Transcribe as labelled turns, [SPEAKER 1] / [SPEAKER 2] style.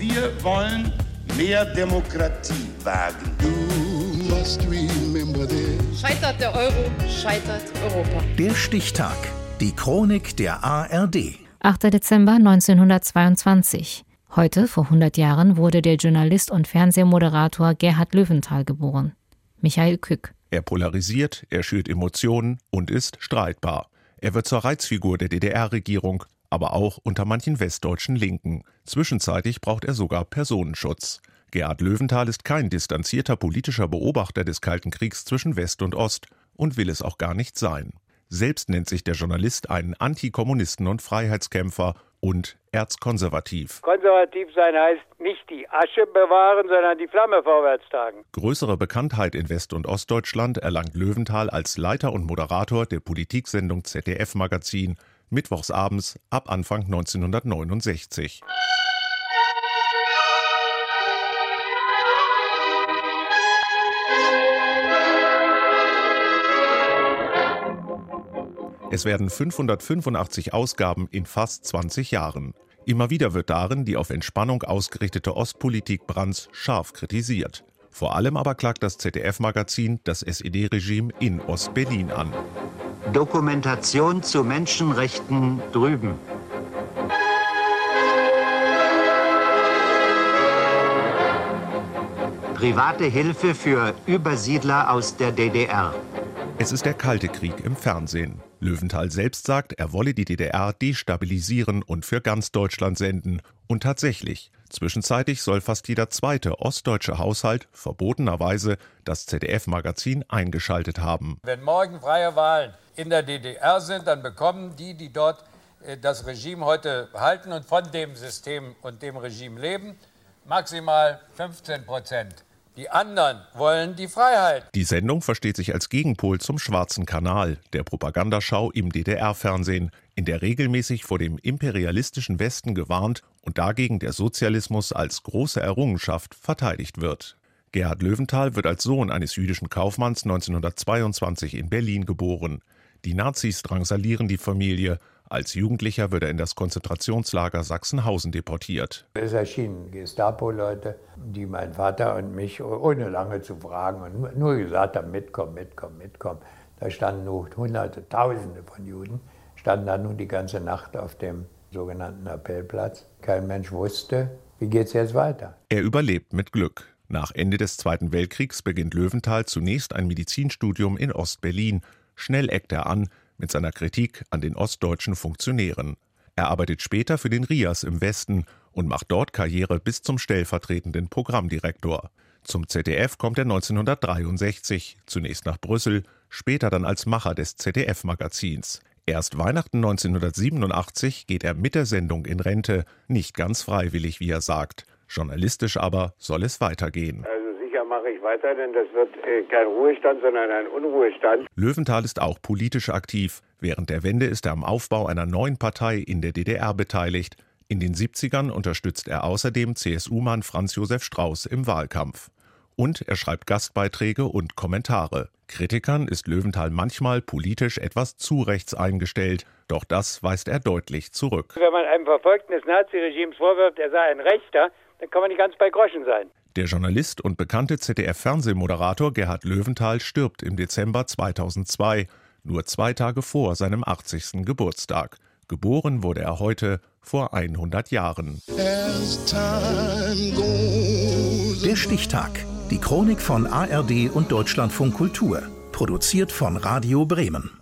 [SPEAKER 1] Wir wollen mehr Demokratie wagen.
[SPEAKER 2] Scheitert der Euro, scheitert Europa.
[SPEAKER 3] Der Stichtag. Die Chronik der ARD.
[SPEAKER 4] 8. Dezember 1922. Heute, vor 100 Jahren, wurde der Journalist und Fernsehmoderator Gerhard Löwenthal geboren. Michael Kück.
[SPEAKER 5] Er polarisiert, er schürt Emotionen und ist streitbar. Er wird zur Reizfigur der DDR-Regierung, aber auch unter manchen westdeutschen Linken. Zwischenzeitlich braucht er sogar Personenschutz. Gerhard Löwenthal ist kein distanzierter politischer Beobachter des Kalten Kriegs zwischen West und Ost und will es auch gar nicht sein. Selbst nennt sich der Journalist einen Antikommunisten und Freiheitskämpfer und erzkonservativ.
[SPEAKER 6] Konservativ sein heißt nicht die Asche bewahren, sondern die Flamme vorwärts tragen.
[SPEAKER 5] Größere Bekanntheit in West- und Ostdeutschland erlangt Löwenthal als Leiter und Moderator der Politiksendung ZDF Magazin mittwochsabends ab Anfang 1969. Es werden 585 Ausgaben in fast 20 Jahren. Immer wieder wird darin die auf Entspannung ausgerichtete Ostpolitik Brandts scharf kritisiert. Vor allem aber klagt das ZDF-Magazin das SED-Regime in Ostberlin an.
[SPEAKER 7] Dokumentation zu Menschenrechten drüben. Private Hilfe für Übersiedler aus der DDR.
[SPEAKER 5] Es ist der Kalte Krieg im Fernsehen. Löwenthal selbst sagt, er wolle die DDR destabilisieren und für ganz Deutschland senden. Und tatsächlich, zwischenzeitlich soll fast jeder zweite ostdeutsche Haushalt verbotenerweise das ZDF-Magazin eingeschaltet haben.
[SPEAKER 6] Wenn morgen freie Wahlen in der DDR sind, dann bekommen die, die dort äh, das Regime heute halten und von dem System und dem Regime leben, maximal 15 Prozent. Die anderen wollen die Freiheit.
[SPEAKER 5] Die Sendung versteht sich als Gegenpol zum Schwarzen Kanal, der Propagandaschau im DDR-Fernsehen, in der regelmäßig vor dem imperialistischen Westen gewarnt und dagegen der Sozialismus als große Errungenschaft verteidigt wird. Gerhard Löwenthal wird als Sohn eines jüdischen Kaufmanns 1922 in Berlin geboren. Die Nazis drangsalieren die Familie als Jugendlicher wird er in das Konzentrationslager Sachsenhausen deportiert.
[SPEAKER 8] Es erschienen Gestapo-Leute, die meinen Vater und mich, ohne lange zu fragen, und nur gesagt haben, mitkommen, mitkommen, mitkommen. Da standen nur Hunderte, Tausende von Juden, standen da nun die ganze Nacht auf dem sogenannten Appellplatz. Kein Mensch wusste, wie geht es jetzt weiter.
[SPEAKER 5] Er überlebt mit Glück. Nach Ende des Zweiten Weltkriegs beginnt Löwenthal zunächst ein Medizinstudium in Ostberlin. Schnell eckt er an, mit seiner Kritik an den ostdeutschen Funktionären. Er arbeitet später für den RIAS im Westen und macht dort Karriere bis zum stellvertretenden Programmdirektor. Zum ZDF kommt er 1963, zunächst nach Brüssel, später dann als Macher des ZDF-Magazins. Erst Weihnachten 1987 geht er mit der Sendung in Rente, nicht ganz freiwillig, wie er sagt. Journalistisch aber soll es weitergehen.
[SPEAKER 6] Mache ich weiter, denn das wird äh, kein Ruhestand, sondern ein Unruhestand.
[SPEAKER 5] Löwenthal ist auch politisch aktiv. Während der Wende ist er am Aufbau einer neuen Partei in der DDR beteiligt. In den 70ern unterstützt er außerdem CSU-Mann Franz Josef Strauß im Wahlkampf. Und er schreibt Gastbeiträge und Kommentare. Kritikern ist Löwenthal manchmal politisch etwas zu rechts eingestellt, doch das weist er deutlich zurück.
[SPEAKER 6] Wenn man einem Verfolgten des Naziregimes vorwirft, er sei ein Rechter, dann kann man nicht ganz bei Groschen sein.
[SPEAKER 5] Der Journalist und bekannte ZDF-Fernsehmoderator Gerhard Löwenthal stirbt im Dezember 2002, nur zwei Tage vor seinem 80. Geburtstag. Geboren wurde er heute vor 100 Jahren.
[SPEAKER 3] Der Stichtag. Die Chronik von ARD und Deutschlandfunk Kultur. Produziert von Radio Bremen.